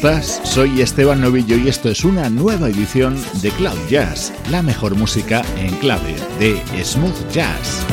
Estás? Soy Esteban Novillo y esto es una nueva edición de Cloud Jazz, la mejor música en clave de smooth jazz.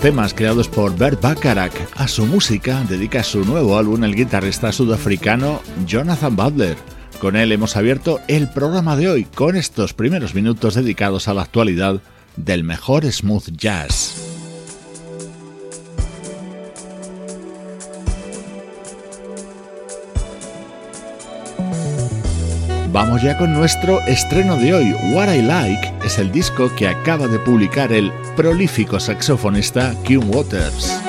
Temas creados por Bert Bacharach. A su música dedica su nuevo álbum el guitarrista sudafricano Jonathan Butler. Con él hemos abierto el programa de hoy con estos primeros minutos dedicados a la actualidad del mejor smooth jazz. Vamos ya con nuestro estreno de hoy. What I Like es el disco que acaba de publicar el prolífico saxofonista Kim Waters.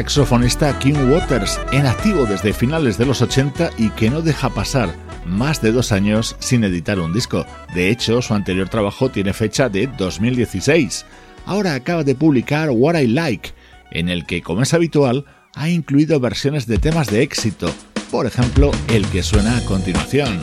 Saxofonista Kim Waters, en activo desde finales de los 80 y que no deja pasar más de dos años sin editar un disco. De hecho, su anterior trabajo tiene fecha de 2016. Ahora acaba de publicar What I Like, en el que, como es habitual, ha incluido versiones de temas de éxito, por ejemplo, el que suena a continuación.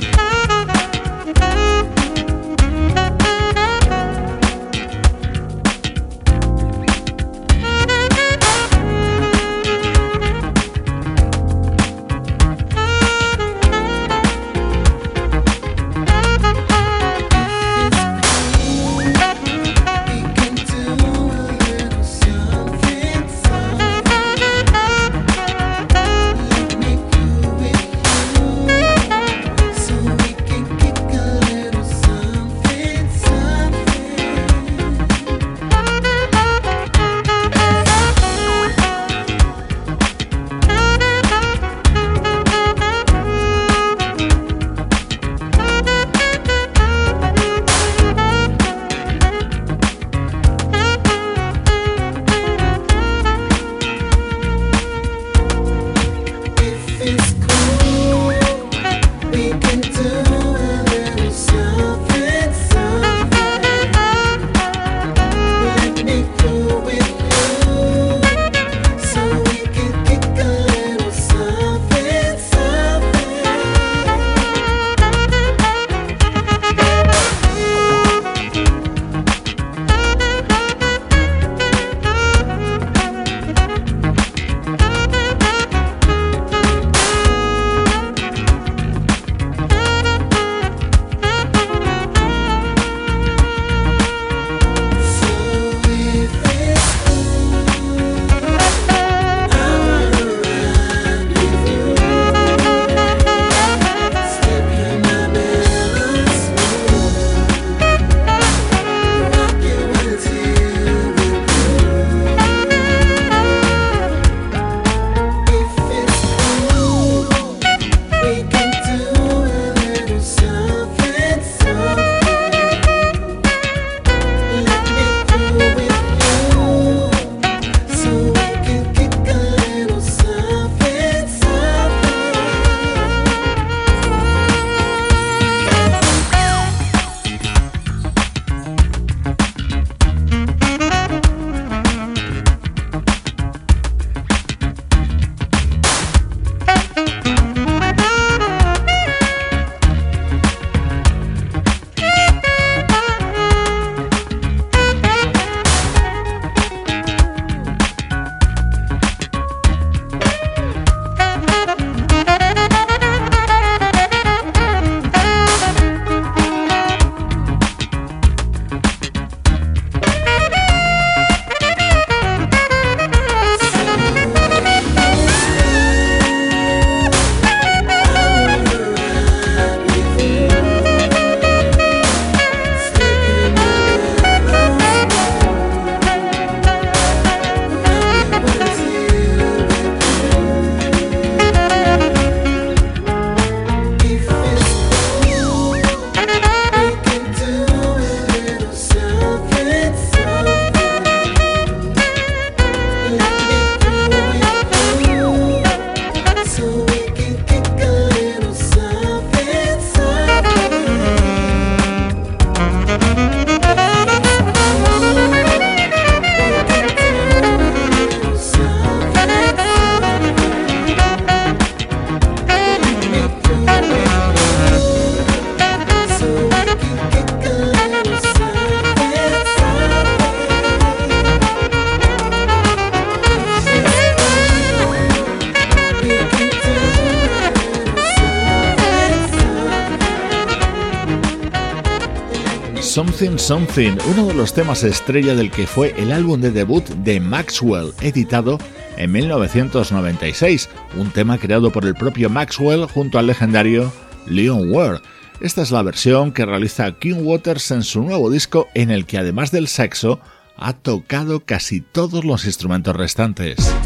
Something, uno de los temas estrella del que fue el álbum de debut de Maxwell, editado en 1996, un tema creado por el propio Maxwell junto al legendario Leon Ware. Esta es la versión que realiza King Waters en su nuevo disco en el que además del saxo ha tocado casi todos los instrumentos restantes.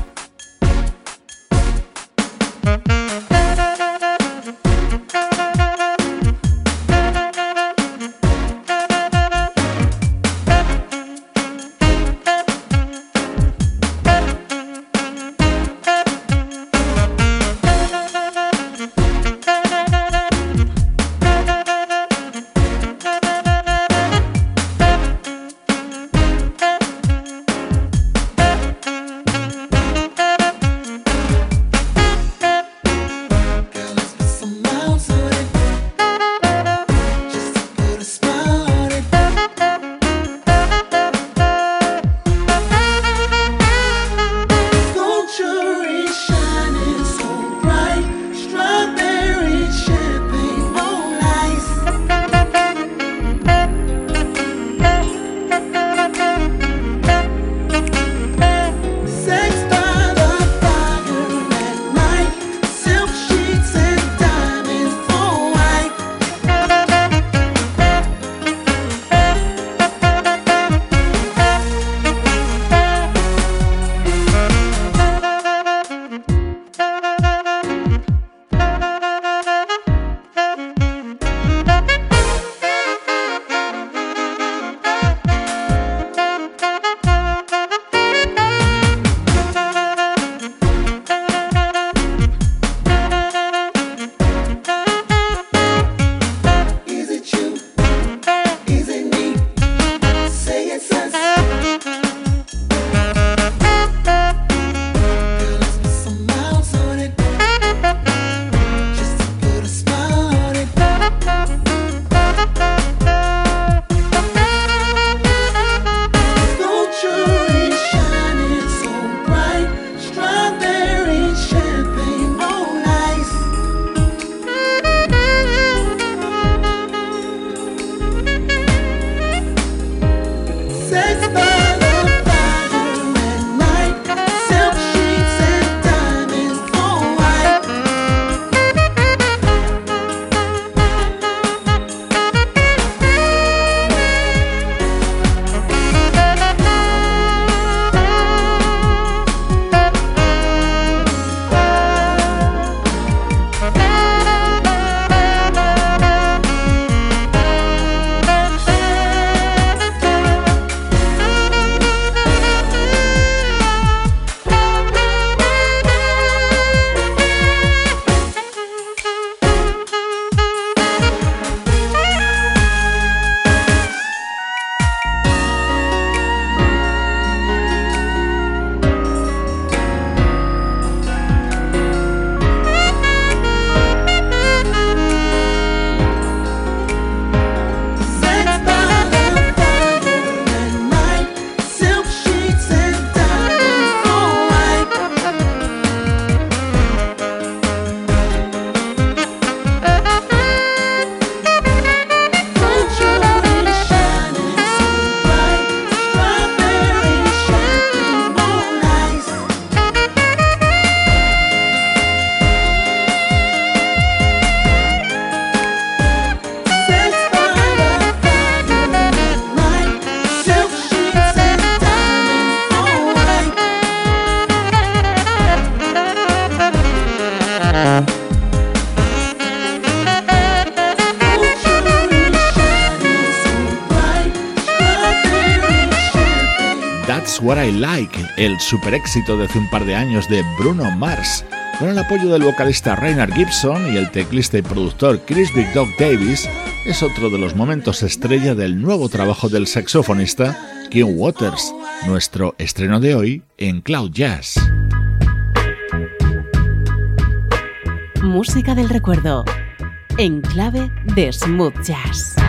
El super éxito de hace un par de años de Bruno Mars, con el apoyo del vocalista Rainer Gibson y el teclista y productor Chris Big Dog Davis, es otro de los momentos estrella del nuevo trabajo del saxofonista Kim Waters, nuestro estreno de hoy en Cloud Jazz. Música del recuerdo, en clave de smooth jazz.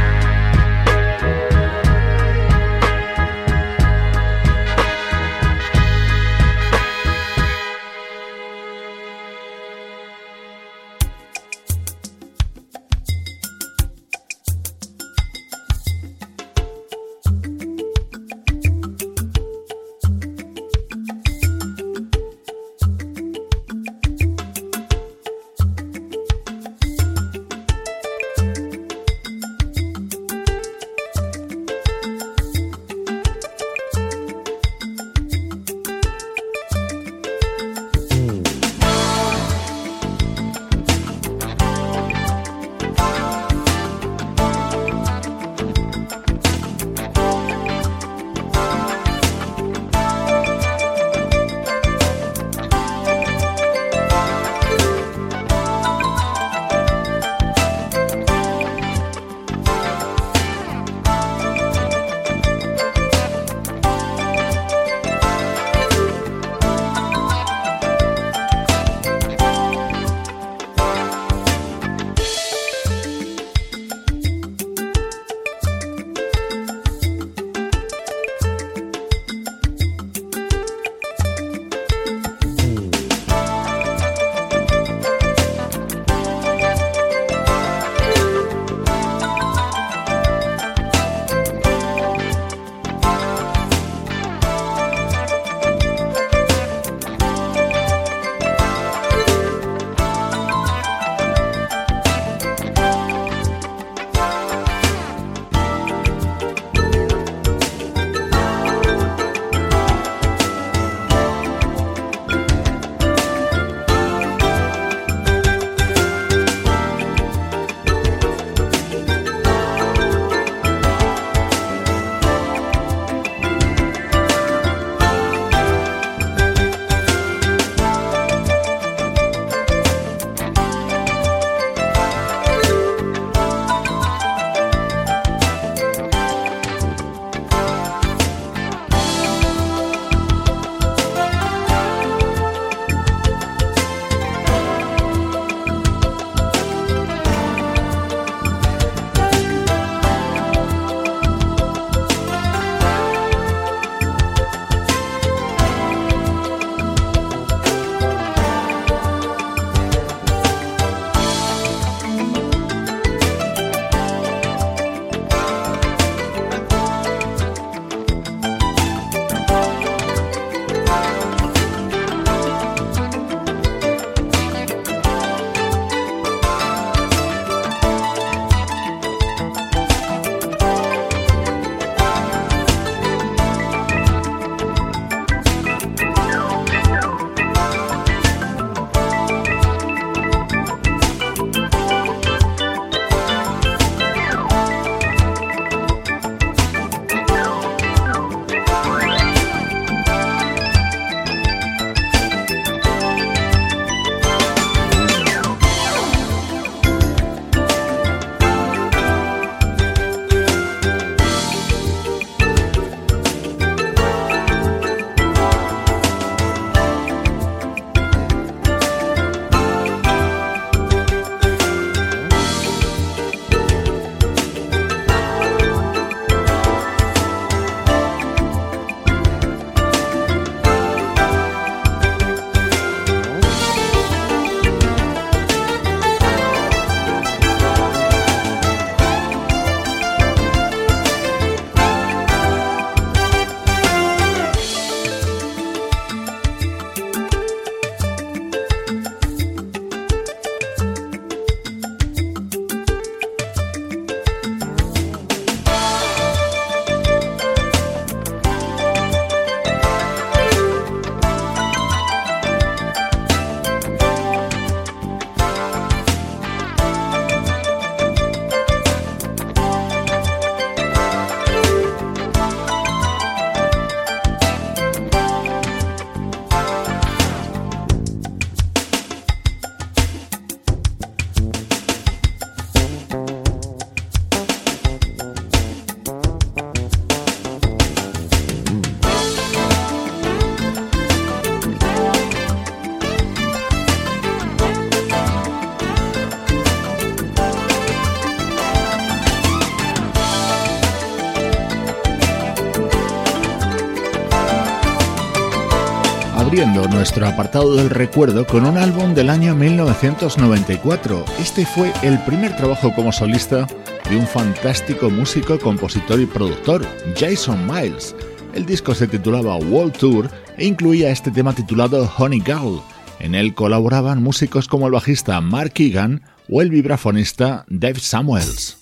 Nuestro apartado del recuerdo con un álbum del año 1994. Este fue el primer trabajo como solista de un fantástico músico, compositor y productor, Jason Miles. El disco se titulaba World Tour e incluía este tema titulado Honey Girl. En él colaboraban músicos como el bajista Mark Egan o el vibrafonista Dave Samuels.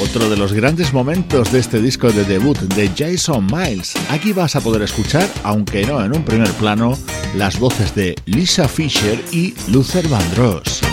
Otro de los grandes momentos de este disco de debut de Jason Miles. Aquí vas a poder escuchar, aunque no en un primer plano, las voces de Lisa Fisher y Luther Vandross.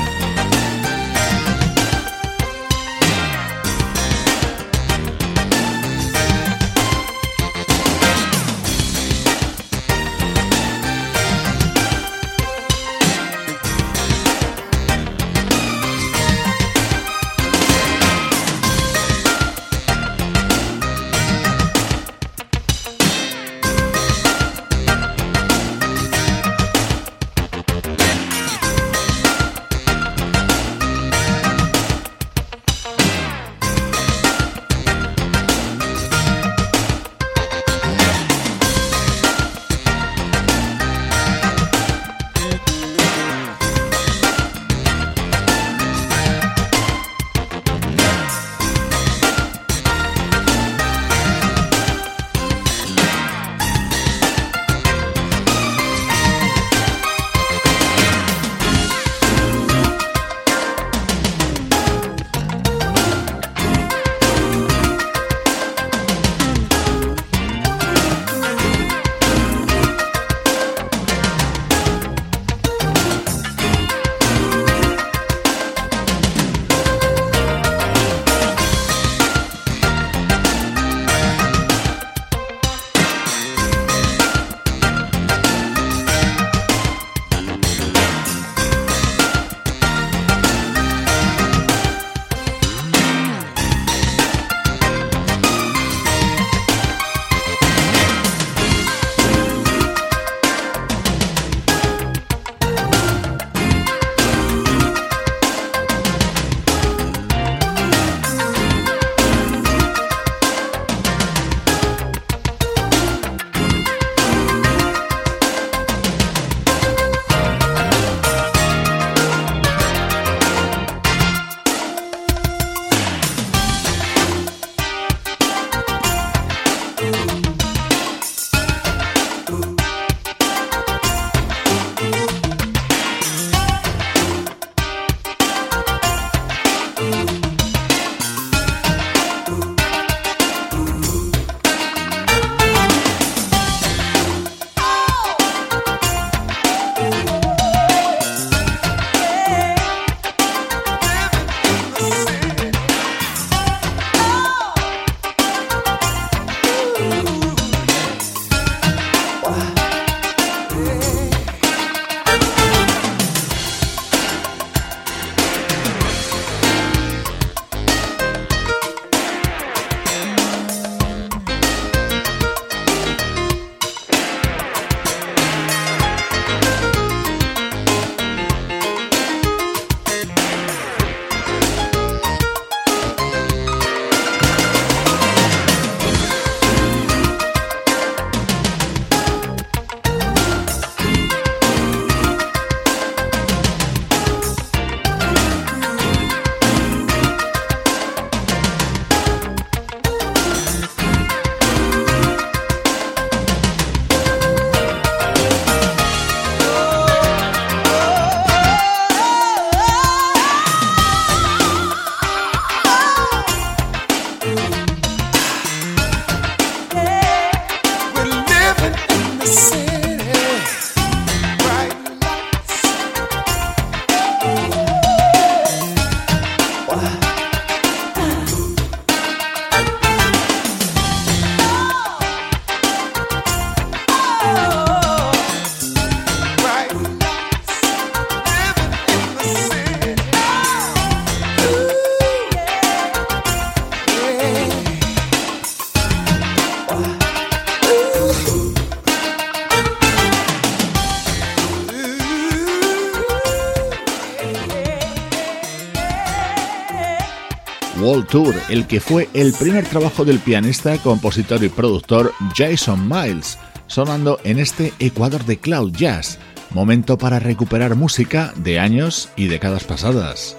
El que fue el primer trabajo del pianista, compositor y productor Jason Miles, sonando en este Ecuador de Cloud Jazz, momento para recuperar música de años y décadas pasadas.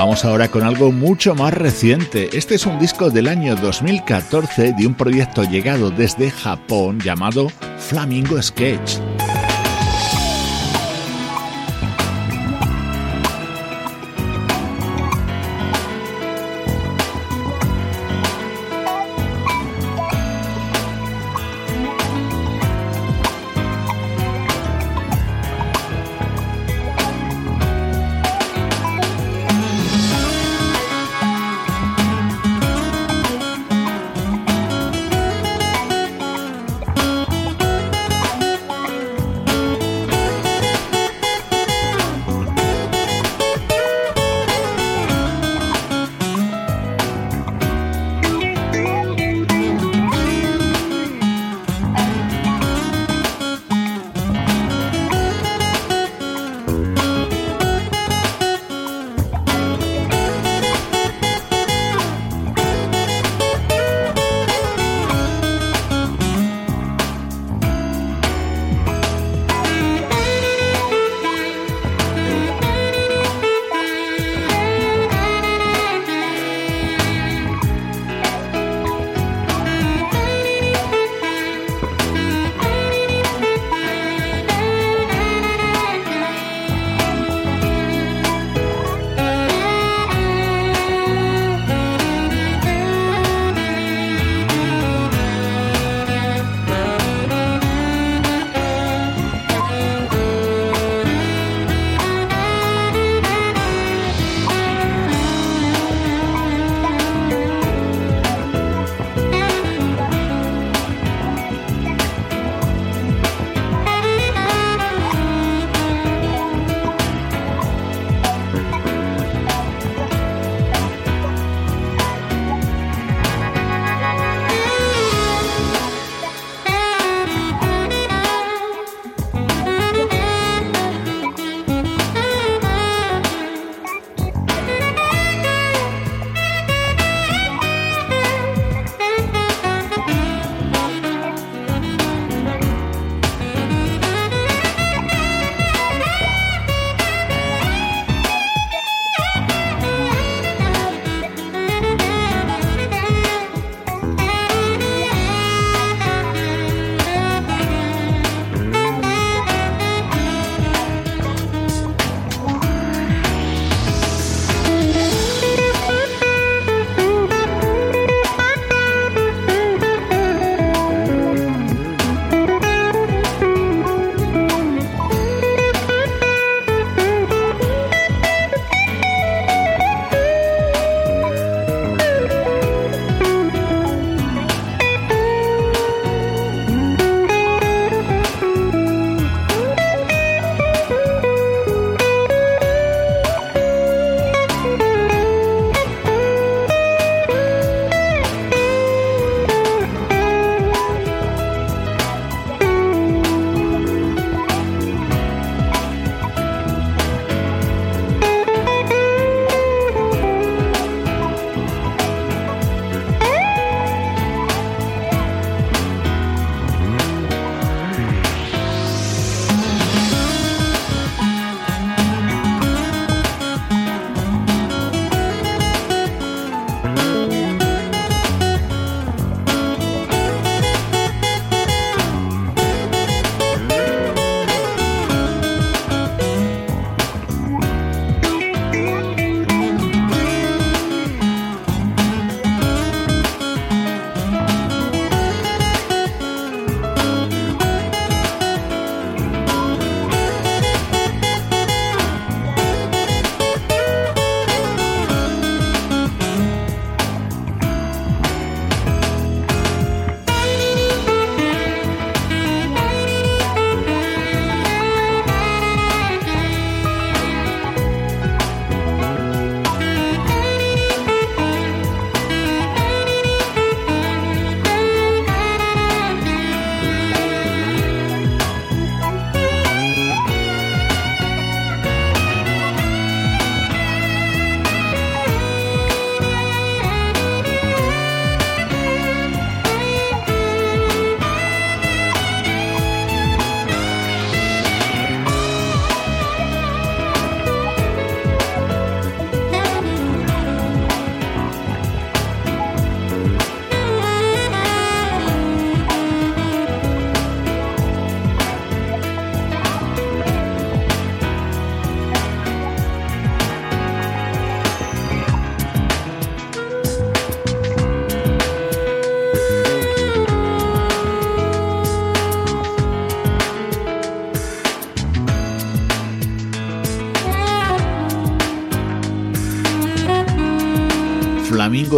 Vamos ahora con algo mucho más reciente. Este es un disco del año 2014 de un proyecto llegado desde Japón llamado Flamingo Sketch.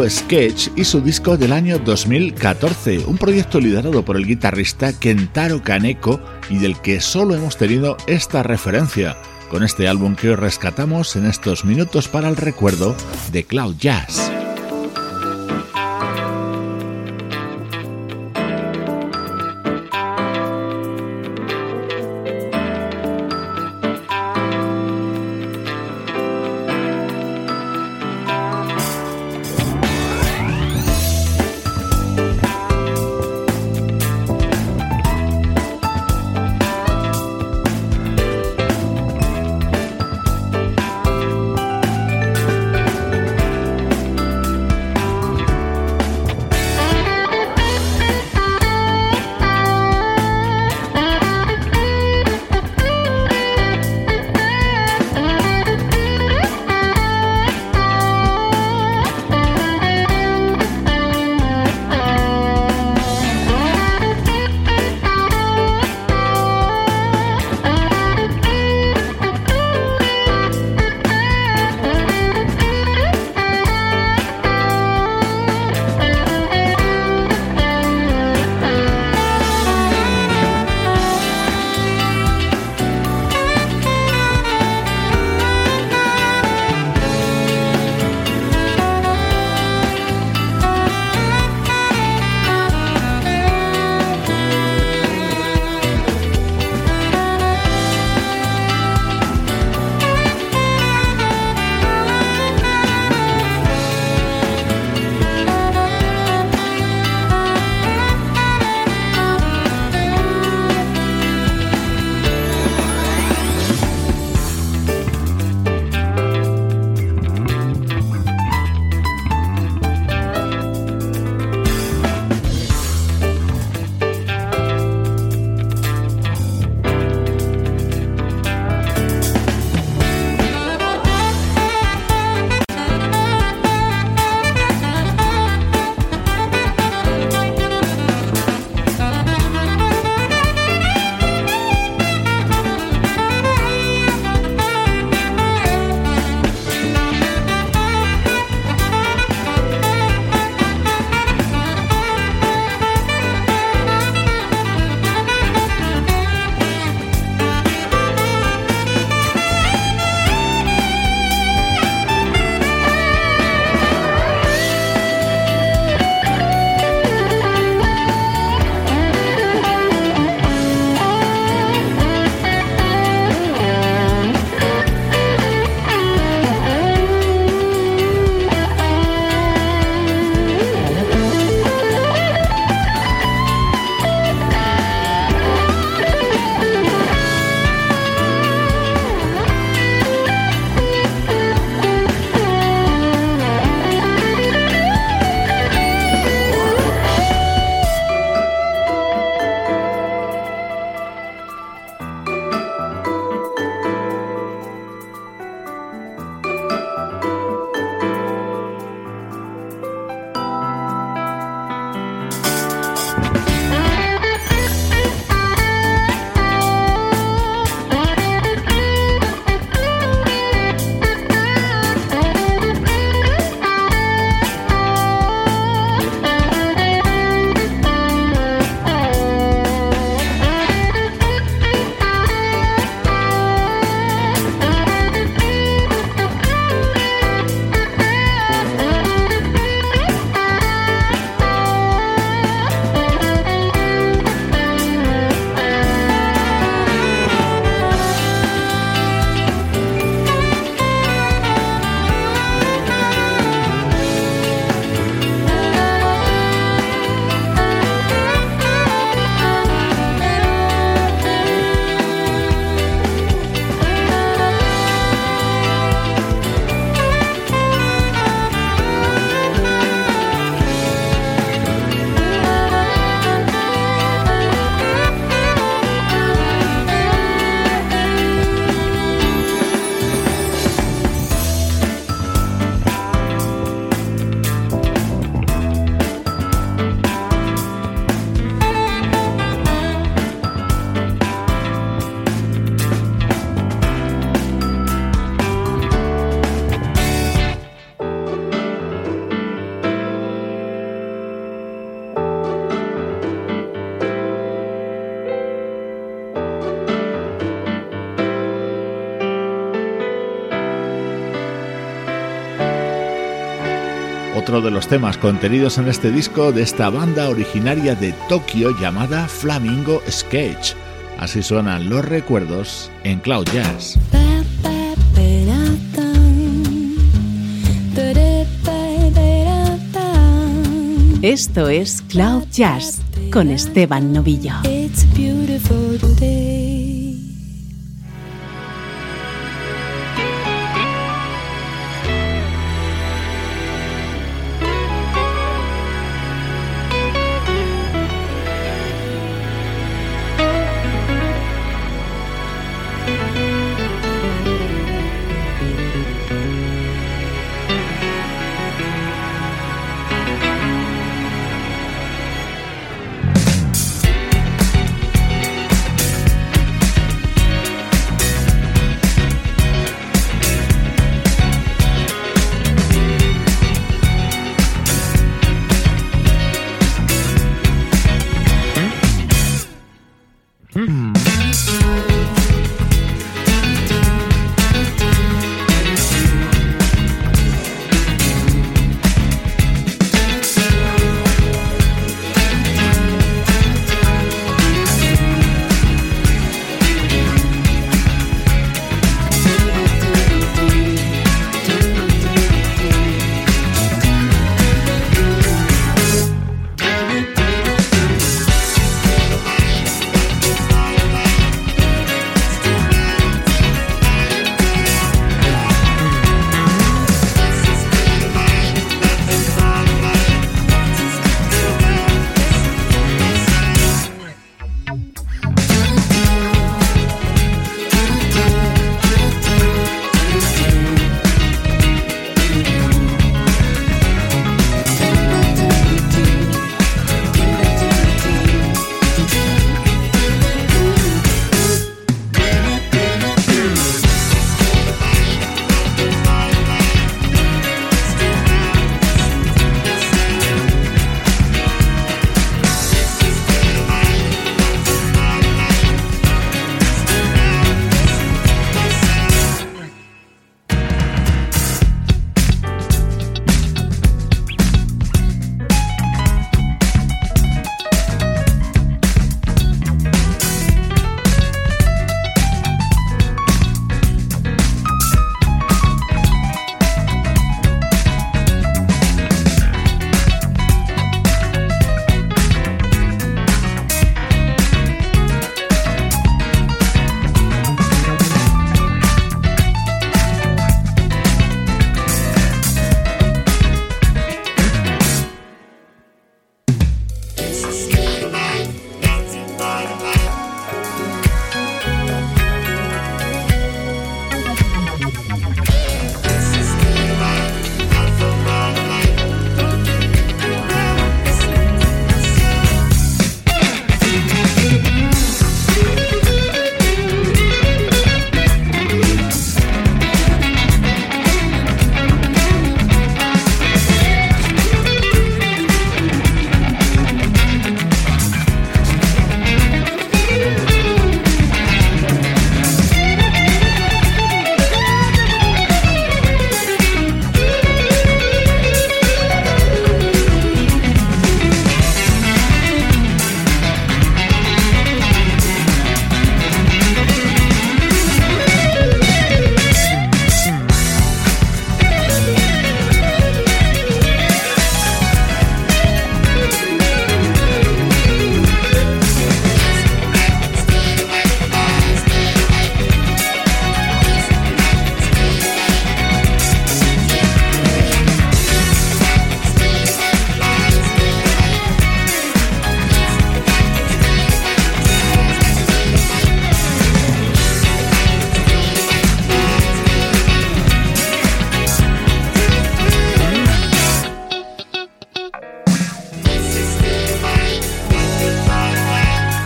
Sketch y su disco del año 2014, un proyecto liderado por el guitarrista Kentaro Kaneko y del que solo hemos tenido esta referencia, con este álbum que hoy rescatamos en estos minutos para el recuerdo de Cloud Jazz. De los temas contenidos en este disco de esta banda originaria de Tokio llamada Flamingo Sketch. Así suenan los recuerdos en Cloud Jazz. Esto es Cloud Jazz con Esteban Novillo.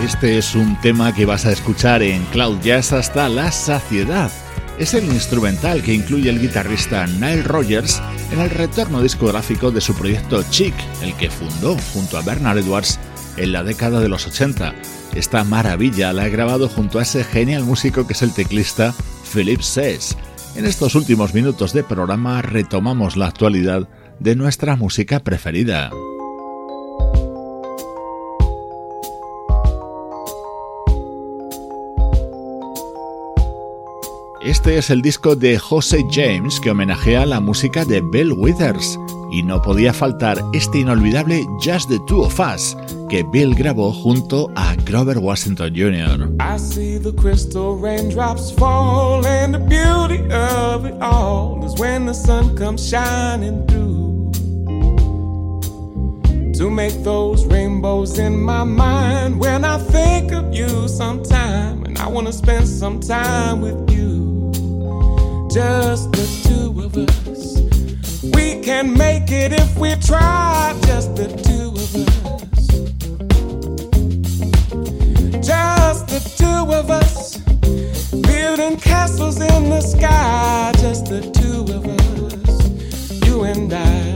Este es un tema que vas a escuchar en Cloud Jazz hasta la saciedad. Es el instrumental que incluye el guitarrista Nile Rogers en el retorno discográfico de su proyecto Chic, el que fundó junto a Bernard Edwards en la década de los 80. Esta maravilla la he grabado junto a ese genial músico que es el teclista Philip Sess. En estos últimos minutos de programa retomamos la actualidad de nuestra música preferida. Este es el disco de Jose James que homenajea la música de Bill Withers. Y no podía faltar este inolvidable Just the Two of Us que Bill grabó junto a Grover Washington Jr. I see the crystal raindrops fall and the beauty of it all is when the sun comes shining through. To make those rainbows in my mind when I think of you sometime and I want to spend some time with you just the two of us. We can make it if we try, just the two of us. Just the two of us. Building castles in the sky, just the two of us. You and I.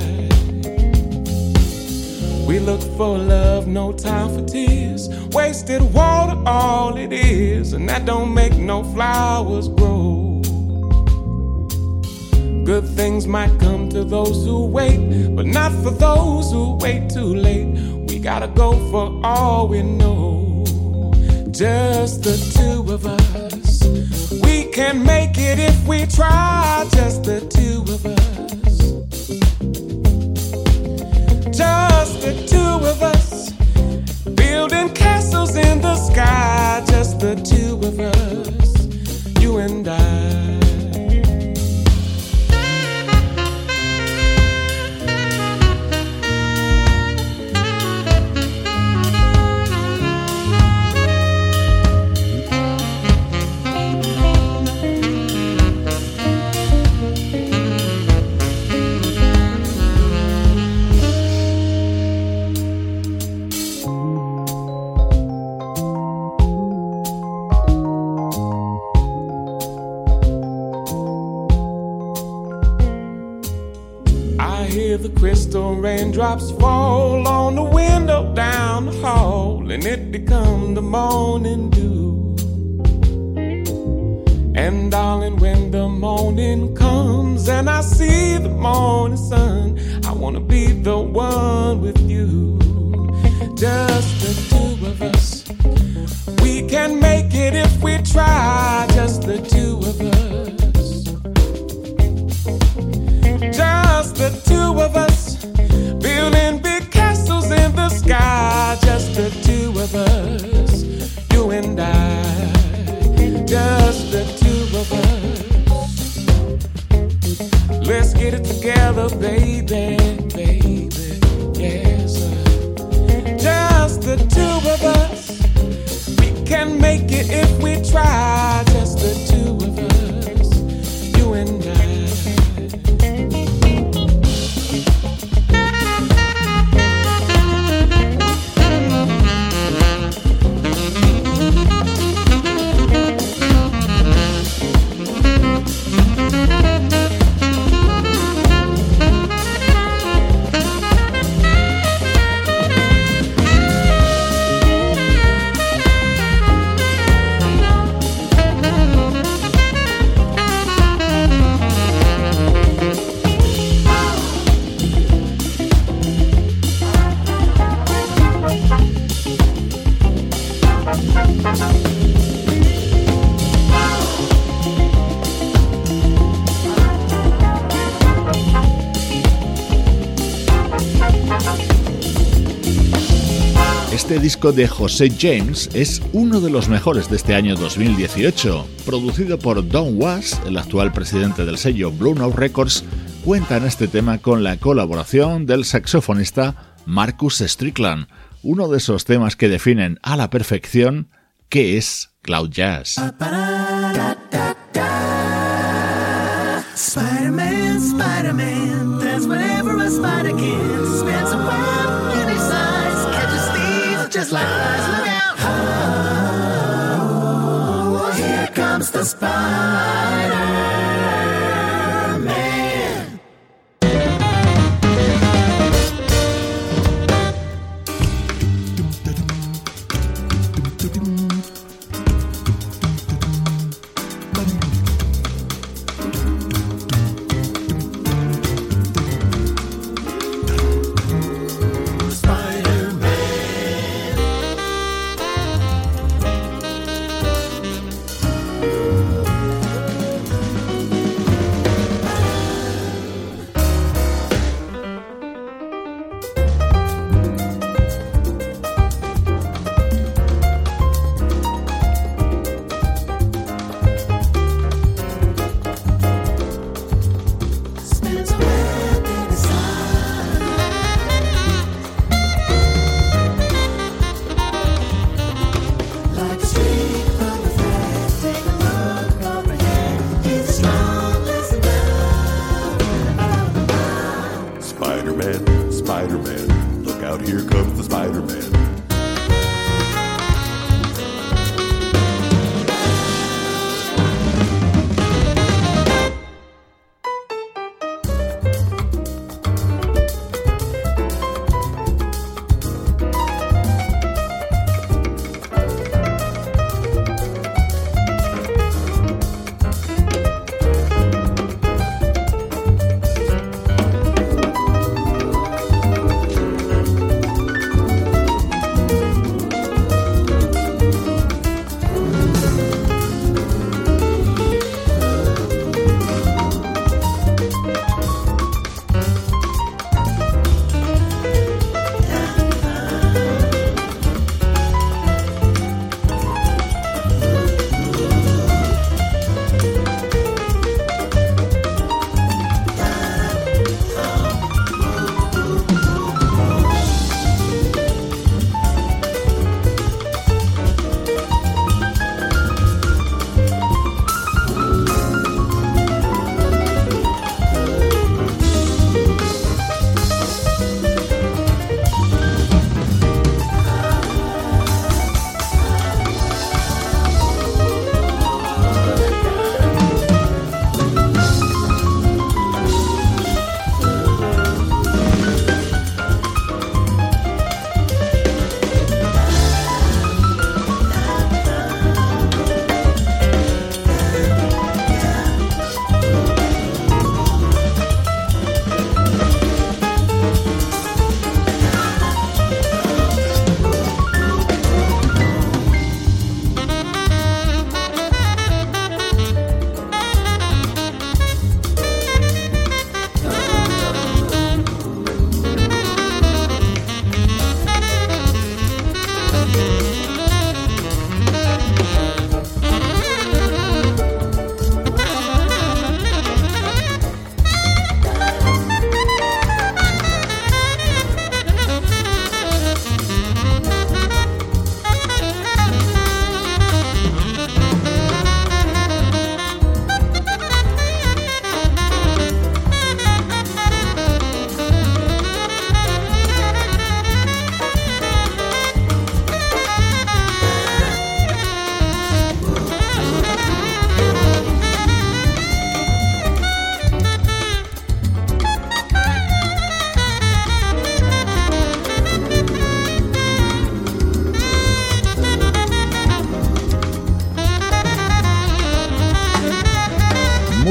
We look for love, no time for tears. Wasted water, all it is, and that don't make no flowers grow. Good things might come to those who wait, but not for those who wait too late. We gotta go for all we know. Just the two of us. We can make it if we try. Just the two of us. Just the two of us. Building castles in the sky. Just the two of us. You and I. raindrops fall disco de José James es uno de los mejores de este año 2018. Producido por Don Was, el actual presidente del sello Blue Note Records, cuenta en este tema con la colaboración del saxofonista Marcus Strickland, uno de esos temas que definen a la perfección qué es Cloud Jazz. Like flies. Look out! Oh, here comes the spider.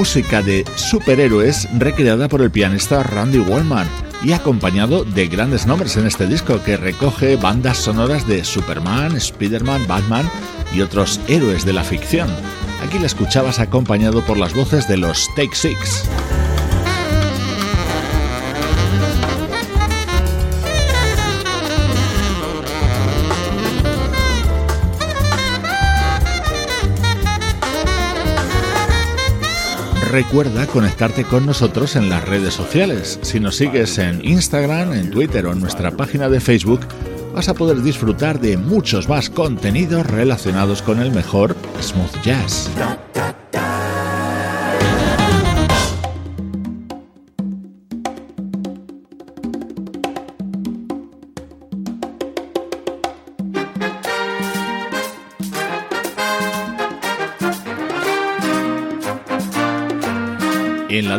Música de superhéroes recreada por el pianista Randy Wallman y acompañado de grandes nombres en este disco que recoge bandas sonoras de Superman, Spider-Man, Batman y otros héroes de la ficción. Aquí la escuchabas acompañado por las voces de los Take Six. Recuerda conectarte con nosotros en las redes sociales. Si nos sigues en Instagram, en Twitter o en nuestra página de Facebook, vas a poder disfrutar de muchos más contenidos relacionados con el mejor smooth jazz.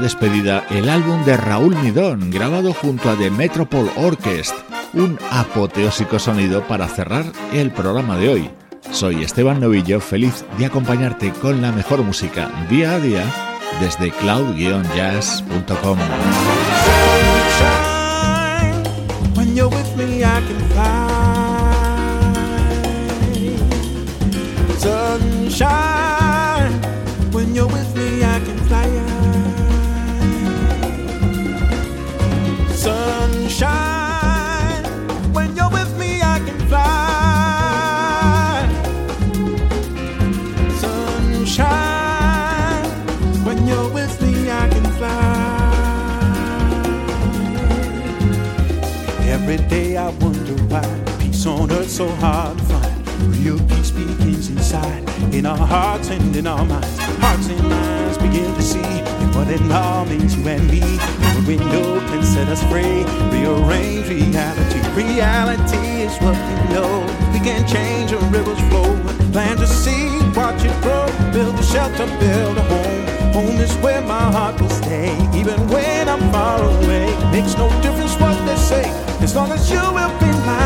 Despedida el álbum de Raúl Midón, grabado junto a The Metropole Orchestra, un apoteósico sonido para cerrar el programa de hoy. Soy Esteban Novillo, feliz de acompañarte con la mejor música día a día desde cloud-jazz.com. so hard to find. Real peace begins inside, in our hearts and in our minds. Hearts and minds begin to see what it all means, you and me. We know can set us free, rearrange reality. Reality is what we know. We can change a river's flow, plant a seed, watch it grow, build a shelter, build a home. Home is where my heart will stay, even when I'm far away. Makes no difference what they say, as long as you will be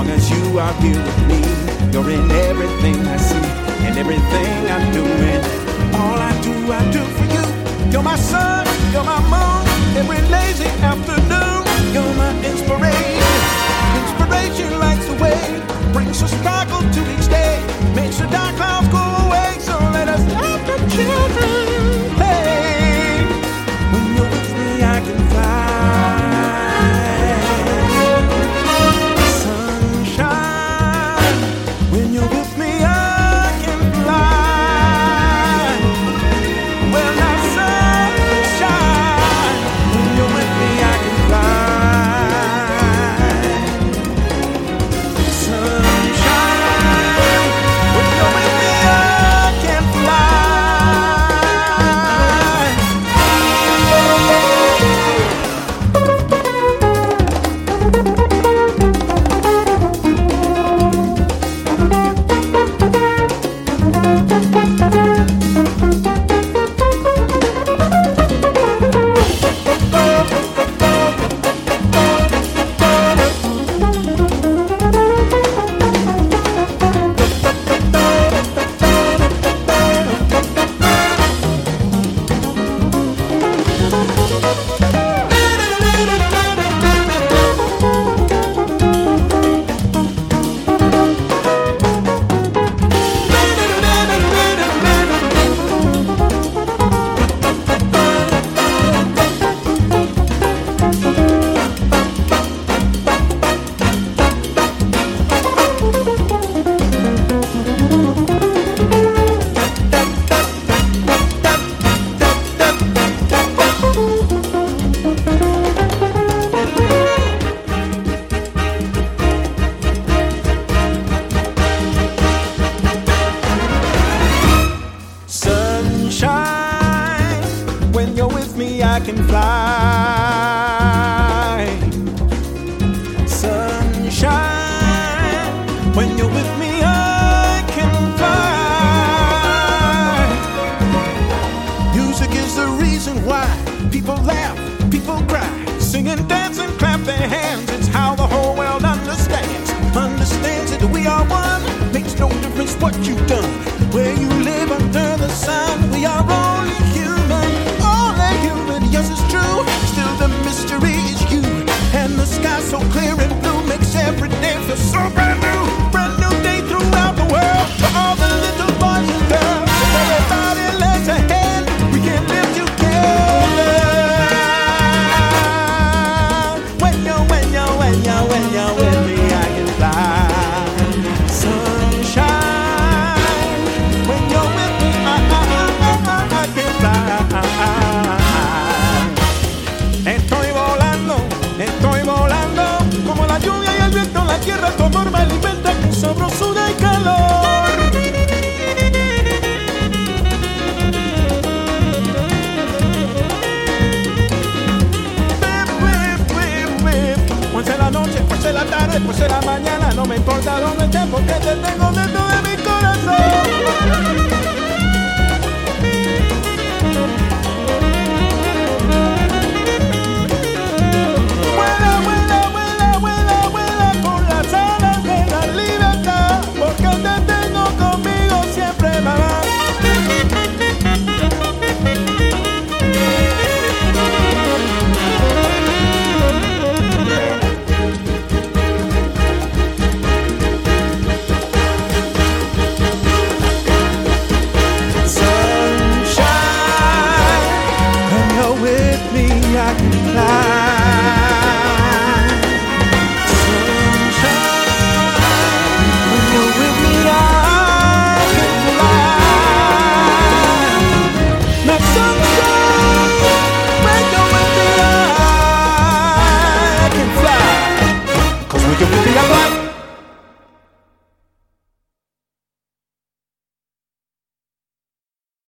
long as you are here with me. You're in everything I see and everything I'm doing. All I do, I do for you. You're my sun, you're my moon, every lazy afternoon. You're my inspiration. Inspiration lights the way, brings a sparkle to each day, makes the dark clouds go away. So let us love the children. Hey, when you're with me, I can fly.